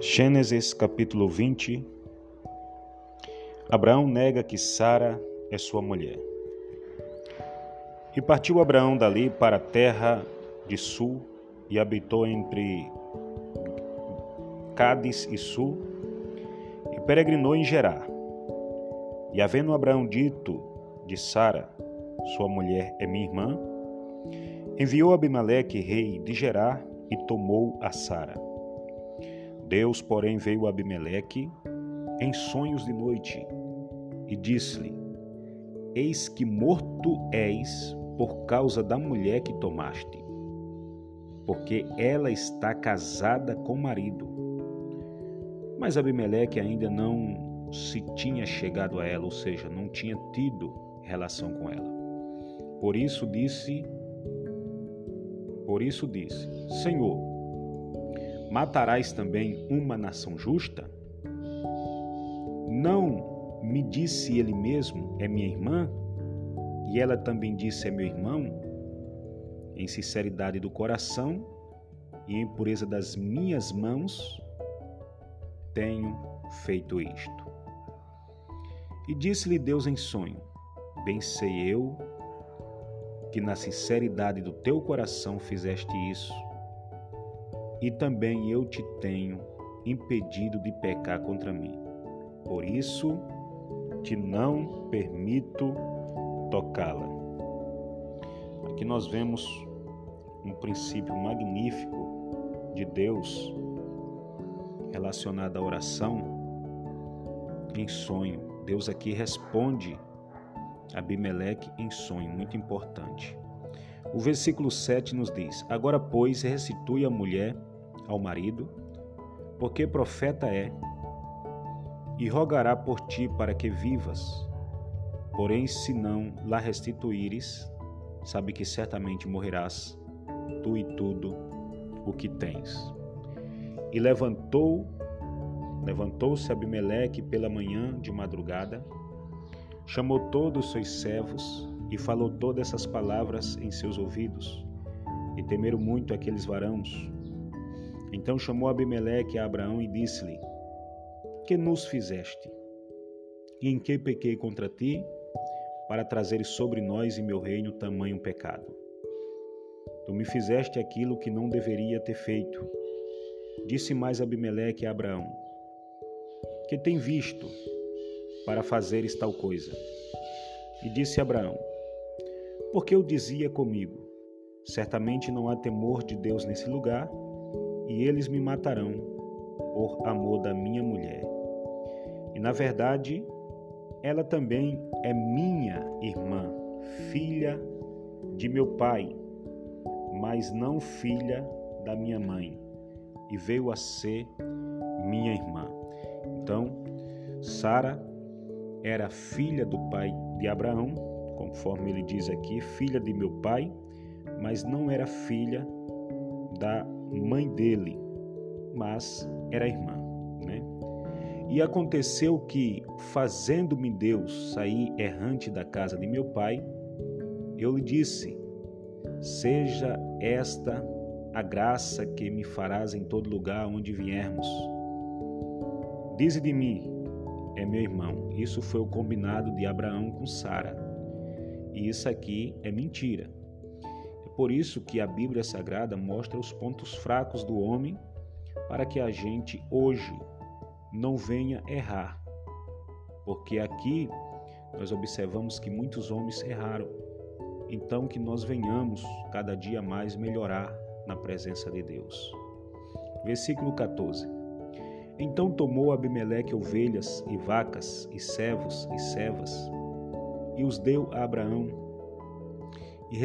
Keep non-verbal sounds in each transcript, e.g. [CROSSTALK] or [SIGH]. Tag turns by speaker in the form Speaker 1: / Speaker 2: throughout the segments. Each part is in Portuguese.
Speaker 1: Gênesis capítulo 20 Abraão nega que Sara é sua mulher. E partiu Abraão dali para a terra de Sul e habitou entre Cádiz e Sul e peregrinou em Gerar. E havendo Abraão dito de Sara, sua mulher é minha irmã, enviou Abimeleque, rei de Gerar, e tomou a Sara. Deus, porém, veio a Abimeleque em sonhos de noite e disse-lhe: Eis que morto és por causa da mulher que tomaste, porque ela está casada com o marido. Mas Abimeleque ainda não se tinha chegado a ela, ou seja, não tinha tido relação com ela. Por isso disse, por isso disse: Senhor, matarás também uma nação justa? Não me disse ele mesmo, é minha irmã? E ela também disse, é meu irmão? Em sinceridade do coração e em pureza das minhas mãos, tenho feito isto. E disse-lhe Deus em sonho: Bem sei eu que na sinceridade do teu coração fizeste isso e também eu te tenho impedido de pecar contra mim. Por isso, te não permito tocá-la. Aqui nós vemos um princípio magnífico de Deus relacionado à oração em sonho. Deus aqui responde a Abimeleque em sonho, muito importante. O versículo 7 nos diz: Agora, pois, restitui a mulher ao marido, porque profeta é, e rogará por ti para que vivas. Porém, se não lá restituíres, sabe que certamente morrerás, tu e tudo o que tens. E levantou, levantou-se Abimeleque pela manhã de madrugada, chamou todos os seus servos e falou todas essas palavras em seus ouvidos. E temeram muito aqueles varãos, então chamou Abimeleque a Abraão e disse-lhe: Que nos fizeste? E em que pequei contra ti, para trazeres sobre nós e meu reino tamanho pecado? Tu me fizeste aquilo que não deveria ter feito. Disse mais Abimeleque a Abraão: Que tem visto para fazeres tal coisa? E disse Abraão: Porque eu dizia comigo: Certamente não há temor de Deus nesse lugar e eles me matarão por amor da minha mulher. E na verdade, ela também é minha irmã, filha de meu pai, mas não filha da minha mãe, e veio a ser minha irmã. Então, Sara era filha do pai de Abraão, conforme ele diz aqui, filha de meu pai, mas não era filha da mãe dele, mas era irmã. Né? E aconteceu que, fazendo-me Deus sair errante da casa de meu pai, eu lhe disse: Seja esta a graça que me farás em todo lugar onde viermos. Dize de mim, é meu irmão. Isso foi o combinado de Abraão com Sara. E isso aqui é mentira. Por isso que a Bíblia Sagrada mostra os pontos fracos do homem para que a gente hoje não venha errar. Porque aqui nós observamos que muitos homens erraram. Então que nós venhamos cada dia mais melhorar na presença de Deus. Versículo 14. Então tomou Abimeleque ovelhas e vacas e servos e servas e os deu a Abraão e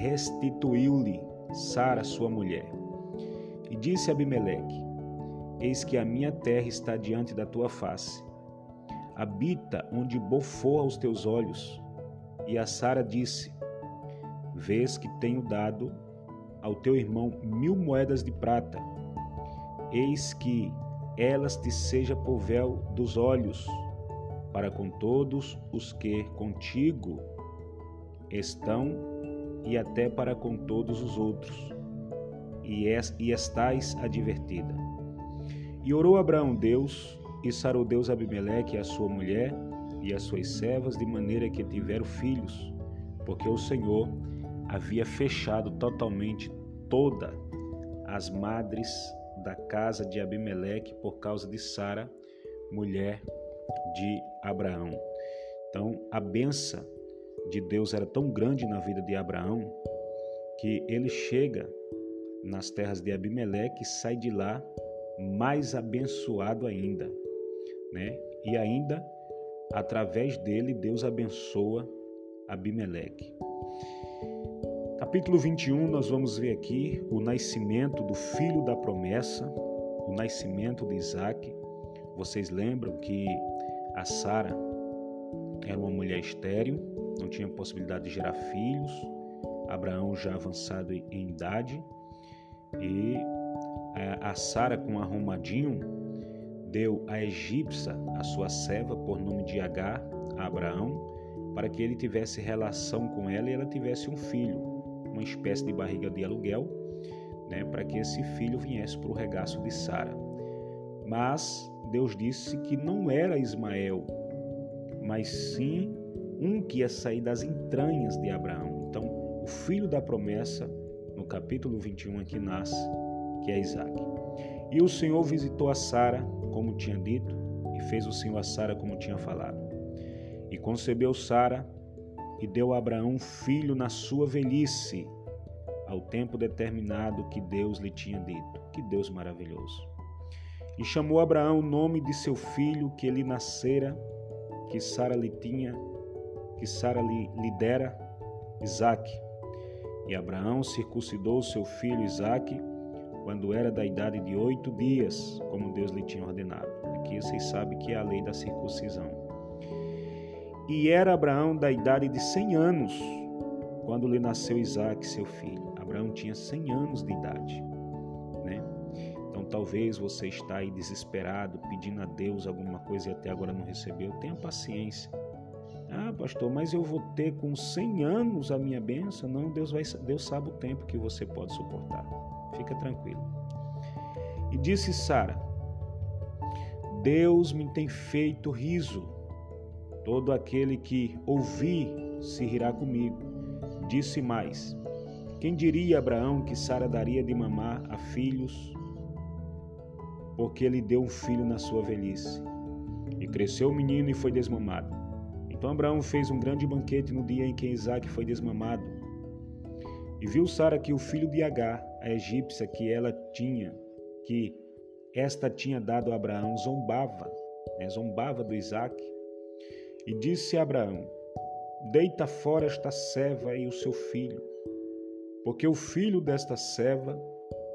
Speaker 1: restituiu-lhe Sara, sua mulher. E disse Abimeleque: Eis que a minha terra está diante da tua face. Habita onde bofou aos teus olhos. E a Sara disse: Vês que tenho dado ao teu irmão mil moedas de prata. Eis que elas te seja por véu dos olhos, para com todos os que contigo estão e até para com todos os outros, e, es, e estais advertida. E orou Abraão Deus, e sarou Deus Abimeleque e a sua mulher e as suas servas, de maneira que tiveram filhos, porque o Senhor havia fechado totalmente toda as madres da casa de Abimeleque por causa de Sara, mulher de Abraão. Então, a benção de Deus era tão grande na vida de Abraão que ele chega nas terras de Abimeleque e sai de lá mais abençoado ainda, né? E ainda através dele Deus abençoa Abimeleque. Capítulo 21, nós vamos ver aqui o nascimento do filho da promessa, o nascimento de Isaac. Vocês lembram que a Sara era uma mulher estéril, não tinha possibilidade de gerar filhos. Abraão já avançado em idade e a Sara com arrumadinho deu a egípcia a sua serva por nome de Agar a Abraão para que ele tivesse relação com ela e ela tivesse um filho, uma espécie de barriga de aluguel, né, para que esse filho viesse para o regaço de Sara. Mas Deus disse que não era Ismael, mas sim um que ia sair das entranhas de Abraão. Então, o filho da promessa, no capítulo 21 aqui nasce, que é Isaac. E o Senhor visitou a Sara, como tinha dito, e fez o Senhor a Sara como tinha falado. E concebeu Sara e deu a Abraão um filho na sua velhice, ao tempo determinado que Deus lhe tinha dito. Que Deus maravilhoso. E chamou Abraão o nome de seu filho que ele nascera, que Sara lhe tinha, que Sara lhe, lhe dera, Isaque. E Abraão circuncidou seu filho Isaque quando era da idade de oito dias, como Deus lhe tinha ordenado. Aqui vocês sabem que é a lei da circuncisão. E era Abraão da idade de cem anos, quando lhe nasceu Isaque, seu filho. Abraão tinha cem anos de idade. Né? Então talvez você está aí desesperado, pedindo a Deus alguma coisa e até agora não recebeu. Tenha paciência. Ah, pastor, mas eu vou ter com 100 anos a minha bênção? Não, Deus, vai, Deus sabe o tempo que você pode suportar. Fica tranquilo. E disse Sara: Deus me tem feito riso Todo aquele que ouvir se rirá comigo. Disse mais: Quem diria Abraão que Sara daria de mamar a filhos, porque ele deu um filho na sua velhice? E cresceu o menino e foi desmamado. Então Abraão fez um grande banquete no dia em que Isaac foi desmamado. E viu Sara que o filho de Agar, a egípcia que ela tinha, que esta tinha dado a Abraão, zombava, né? zombava do Isaac e disse a Abraão: Deita fora esta serva e o seu filho, porque o filho desta serva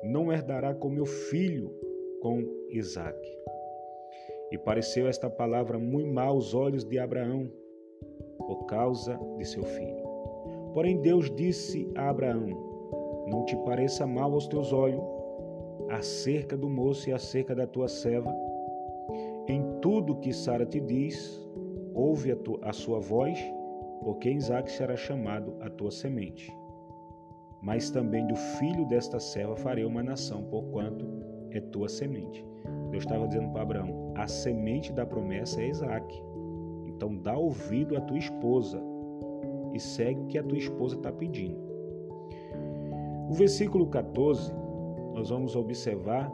Speaker 1: não herdará com meu filho, com Isaque. E pareceu esta palavra muito mal aos olhos de Abraão, por causa de seu filho. Porém, Deus disse a Abraão: Não te pareça mal aos teus olhos acerca do moço e acerca da tua serva. Em tudo que Sara te diz, ouve a, tu, a sua voz, porque Isaac será chamado a tua semente. Mas também do filho desta serva farei uma nação, porquanto é tua semente. Deus estava dizendo para Abraão: a semente da promessa é Isaac. Então dá ouvido à tua esposa e segue o que a tua esposa está pedindo. O versículo 14, nós vamos observar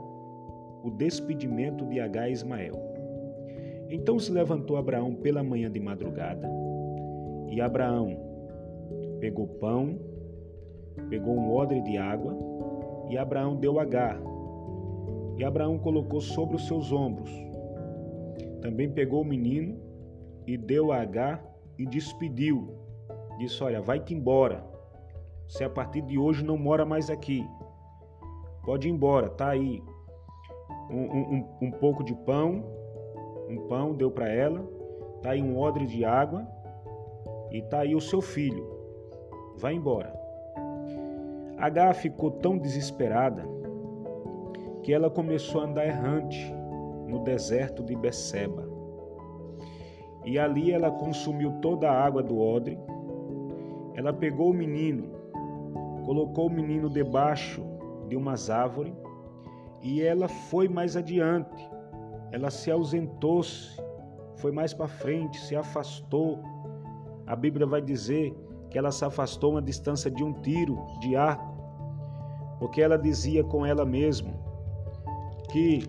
Speaker 1: o despedimento de H. Ismael. Então se levantou Abraão pela manhã de madrugada, e Abraão pegou pão, pegou um odre de água, e Abraão deu Agar. E Abraão colocou sobre os seus ombros. Também pegou o menino e deu a Agar e despediu. Disse: Olha, vai-te embora. Você a partir de hoje não mora mais aqui. Pode ir embora, tá aí. Um, um, um pouco de pão, um pão, deu para ela, tá aí um odre de água e tá aí o seu filho. Vai embora. H ficou tão desesperada que ela começou a andar errante no deserto de Beceba. E ali ela consumiu toda a água do odre. Ela pegou o menino, colocou o menino debaixo de umas árvores e ela foi mais adiante. Ela se ausentou-se, foi mais para frente, se afastou. A Bíblia vai dizer que ela se afastou uma distância de um tiro de arco, porque ela dizia com ela mesma que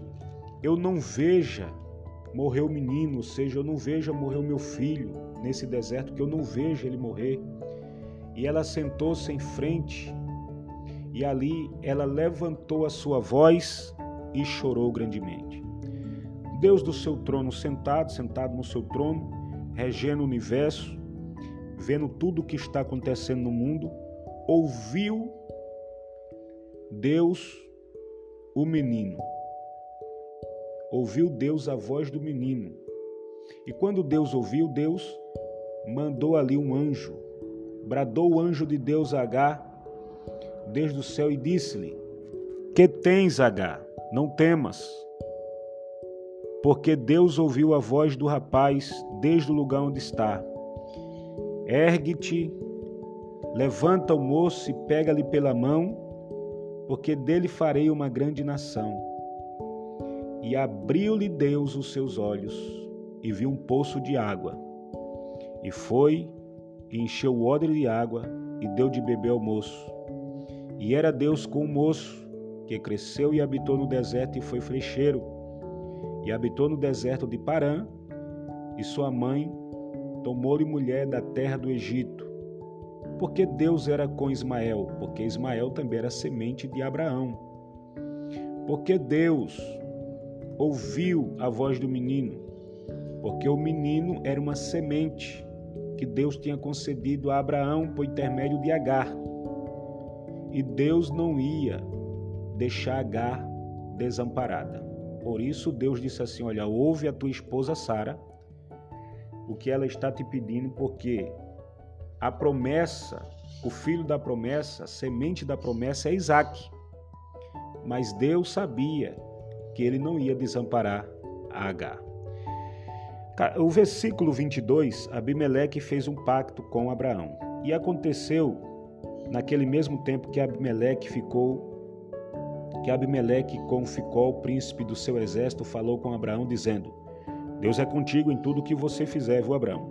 Speaker 1: eu não veja morrer o menino, ou seja, eu não veja morrer o meu filho nesse deserto, que eu não vejo ele morrer. E ela sentou-se em frente e ali ela levantou a sua voz e chorou grandemente. Deus do seu trono sentado, sentado no seu trono, regendo o universo, vendo tudo o que está acontecendo no mundo, ouviu Deus o menino. Ouviu Deus a voz do menino. E quando Deus ouviu, Deus mandou ali um anjo. Bradou o anjo de Deus a desde o céu e disse-lhe: Que tens, Agar? Não temas. Porque Deus ouviu a voz do rapaz desde o lugar onde está. Ergue-te, levanta o moço e pega-lhe pela mão, porque dele farei uma grande nação. E abriu-lhe Deus os seus olhos e viu um poço de água. E foi e encheu o odre de água e deu de beber ao moço. E era Deus com o moço, que cresceu e habitou no deserto e foi flecheiro, e habitou no deserto de Parã, e sua mãe tomou-lhe mulher da terra do Egito. Porque Deus era com Ismael, porque Ismael também era semente de Abraão. Porque Deus ouviu a voz do menino, porque o menino era uma semente que Deus tinha concedido a Abraão por intermédio de Agar. E Deus não ia deixar Agar desamparada. Por isso Deus disse assim: Olha, ouve a tua esposa Sara, o que ela está te pedindo, porque a promessa, o filho da promessa, a semente da promessa é Isaac. Mas Deus sabia que ele não ia desamparar a Agar. O versículo 22, Abimeleque fez um pacto com Abraão. E aconteceu naquele mesmo tempo que Abimeleque ficou que Abimeleque com Ficol, príncipe do seu exército, falou com Abraão dizendo: Deus é contigo em tudo que você fizer, viu, Abraão?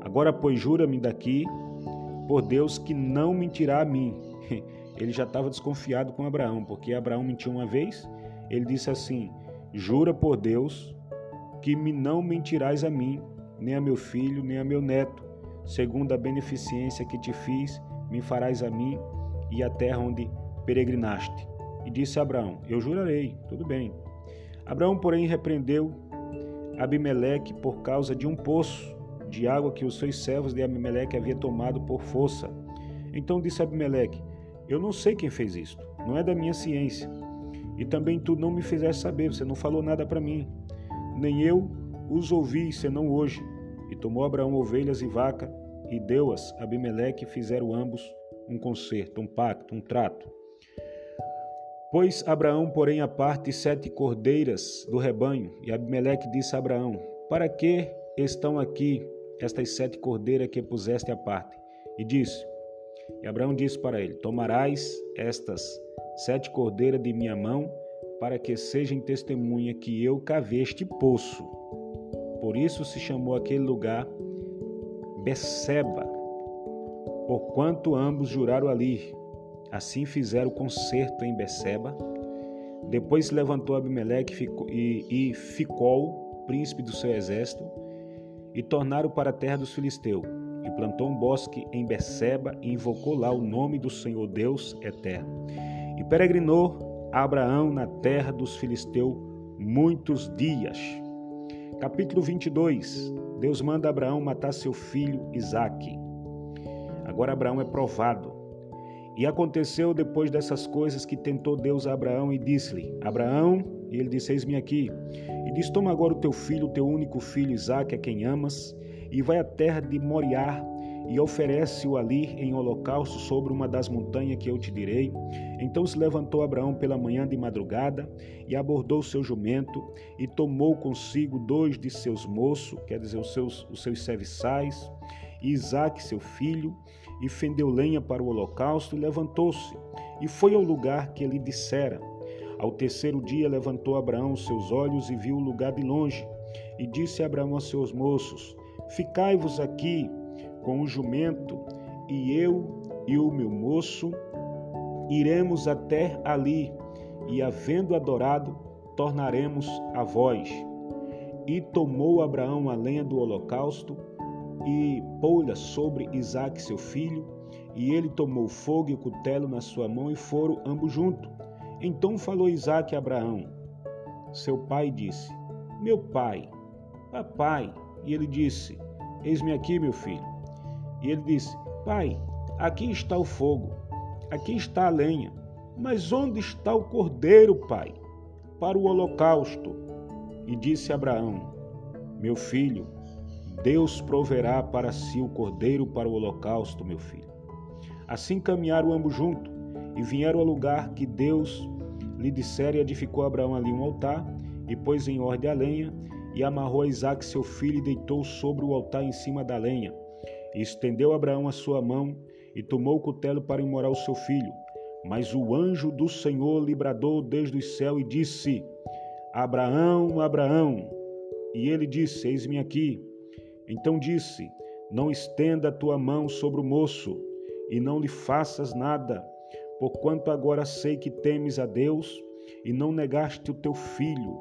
Speaker 1: Agora, pois, jura-me daqui por Deus que não mentirá a mim. [LAUGHS] Ele já estava desconfiado com Abraão, porque Abraão mentiu uma vez. Ele disse assim: Jura por Deus que me não mentirás a mim, nem a meu filho, nem a meu neto, segundo a beneficência que te fiz me farás a mim e a terra onde peregrinaste. E disse Abraão: Eu jurarei, tudo bem. Abraão, porém, repreendeu Abimeleque por causa de um poço de água que os seus servos de Abimeleque havia tomado por força. Então disse Abimeleque: Eu não sei quem fez isto, não é da minha ciência. E também tu não me fizeste saber, você não falou nada para mim. Nem eu os ouvi, senão hoje. E tomou Abraão ovelhas e vaca e deu-as a Abimeleque e fizeram ambos um concerto, um pacto, um trato. Pôs Abraão, porém, à parte sete cordeiras do rebanho, e Abimeleque disse a Abraão: Para que estão aqui estas sete cordeiras que puseste à parte? E disse: E Abraão disse para ele: Tomarás estas sete cordeiras de minha mão, para que sejam testemunha que eu cavei este poço. Por isso se chamou aquele lugar Beceba, porquanto ambos juraram ali. Assim fizeram concerto em Beceba. Depois se levantou Abimeleque e, Ficol, príncipe do seu exército, e tornaram para a terra dos filisteus. E plantou um bosque em Beceba e invocou lá o nome do Senhor Deus eterno. E peregrinou Abraão na terra dos filisteus muitos dias. Capítulo 22 Deus manda Abraão matar seu filho Isaque. Agora Abraão é provado. E aconteceu depois dessas coisas que tentou Deus a Abraão e disse-lhe: Abraão, e ele disse: Eis-me aqui. E diz: Toma agora o teu filho, o teu único filho Isaque, a quem amas, e vai à terra de Moriá e oferece-o ali em holocausto sobre uma das montanhas que eu te direi. Então se levantou Abraão pela manhã de madrugada e abordou seu jumento e tomou consigo dois de seus moços, quer dizer, os seus, os seus serviçais, e Isaque, seu filho, e fendeu lenha para o holocausto e levantou-se e foi ao lugar que ele dissera. Ao terceiro dia levantou Abraão os seus olhos e viu o lugar de longe. E disse Abraão a seus moços: Ficai-vos aqui com o jumento, e eu e o meu moço iremos até ali, e havendo adorado, tornaremos a vós. E tomou Abraão a lenha do holocausto e pô-la sobre Isaque seu filho, e ele tomou fogo e o cutelo na sua mão e foram ambos juntos. Então falou Isaque a Abraão. Seu pai disse: Meu pai, papai. E ele disse: Eis-me aqui, meu filho. E ele disse: Pai, aqui está o fogo, aqui está a lenha, mas onde está o cordeiro, pai, para o holocausto? E disse Abraão: Meu filho, Deus proverá para si o cordeiro para o holocausto, meu filho. Assim caminharam ambos juntos e vieram ao lugar que Deus lhe dissera e edificou Abraão ali um altar e pôs em ordem a lenha e amarrou Isaque seu filho e deitou sobre o altar em cima da lenha. E estendeu Abraão a sua mão e tomou o cutelo para imorar o seu filho. Mas o anjo do Senhor lhe bradou desde o céu e disse: Abraão, Abraão. E ele disse: Eis-me aqui. Então disse: Não estenda a tua mão sobre o moço, e não lhe faças nada, porquanto agora sei que temes a Deus, e não negaste o teu filho,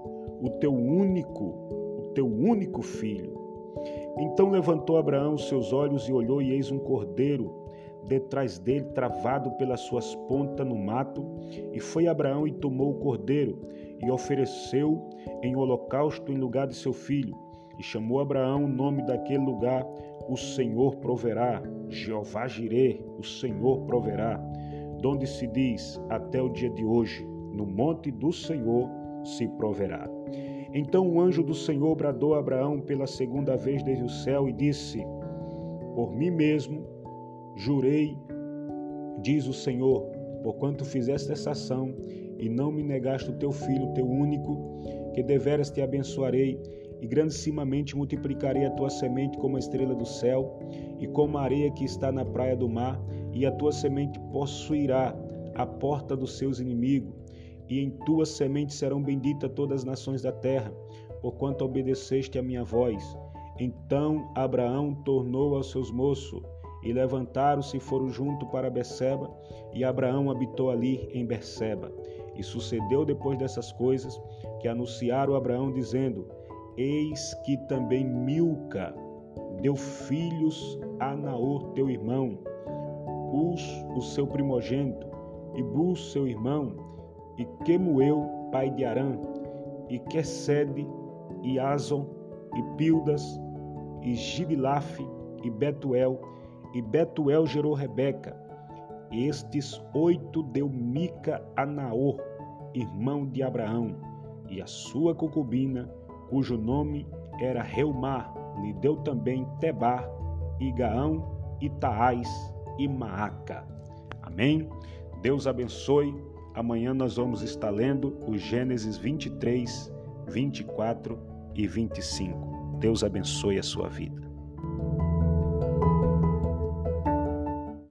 Speaker 1: o teu único, teu único filho. Então levantou Abraão os seus olhos e olhou, e eis um cordeiro detrás dele, travado pelas suas pontas no mato. E foi Abraão e tomou o cordeiro, e ofereceu em holocausto em lugar de seu filho. E chamou Abraão o nome daquele lugar, o Senhor proverá, Jeová Jireh, o Senhor proverá, donde se diz até o dia de hoje, no monte do Senhor se proverá. Então o anjo do Senhor bradou a Abraão pela segunda vez desde o céu e disse: Por mim mesmo jurei, diz o Senhor, porquanto fizeste essa ação e não me negaste o teu filho, teu único, que deveras te abençoarei e grandissimamente multiplicarei a tua semente como a estrela do céu e como a areia que está na praia do mar, e a tua semente possuirá a porta dos seus inimigos, e em tua semente serão benditas todas as nações da terra, porquanto obedeceste a minha voz. Então Abraão tornou aos seus moços, e levantaram-se e foram junto para Beceba, e Abraão habitou ali em Beceba. E sucedeu depois dessas coisas que anunciaram Abraão dizendo: Eis que também Milca deu filhos a Naor, teu irmão, Uz, o seu primogênito, e Bus, seu irmão, e Quemuel, pai de Arã, e Quesede, e Azon, e Pildas, e Gibilafe, e Betuel, e Betuel gerou Rebeca. Estes oito deu Mica a Naor, irmão de Abraão, e a sua concubina, cujo nome era Reumar, lhe deu também Tebar, e Gaão, e Taás e Maaca. Amém? Deus abençoe. Amanhã nós vamos estar lendo o Gênesis 23, 24 e 25. Deus abençoe a sua vida.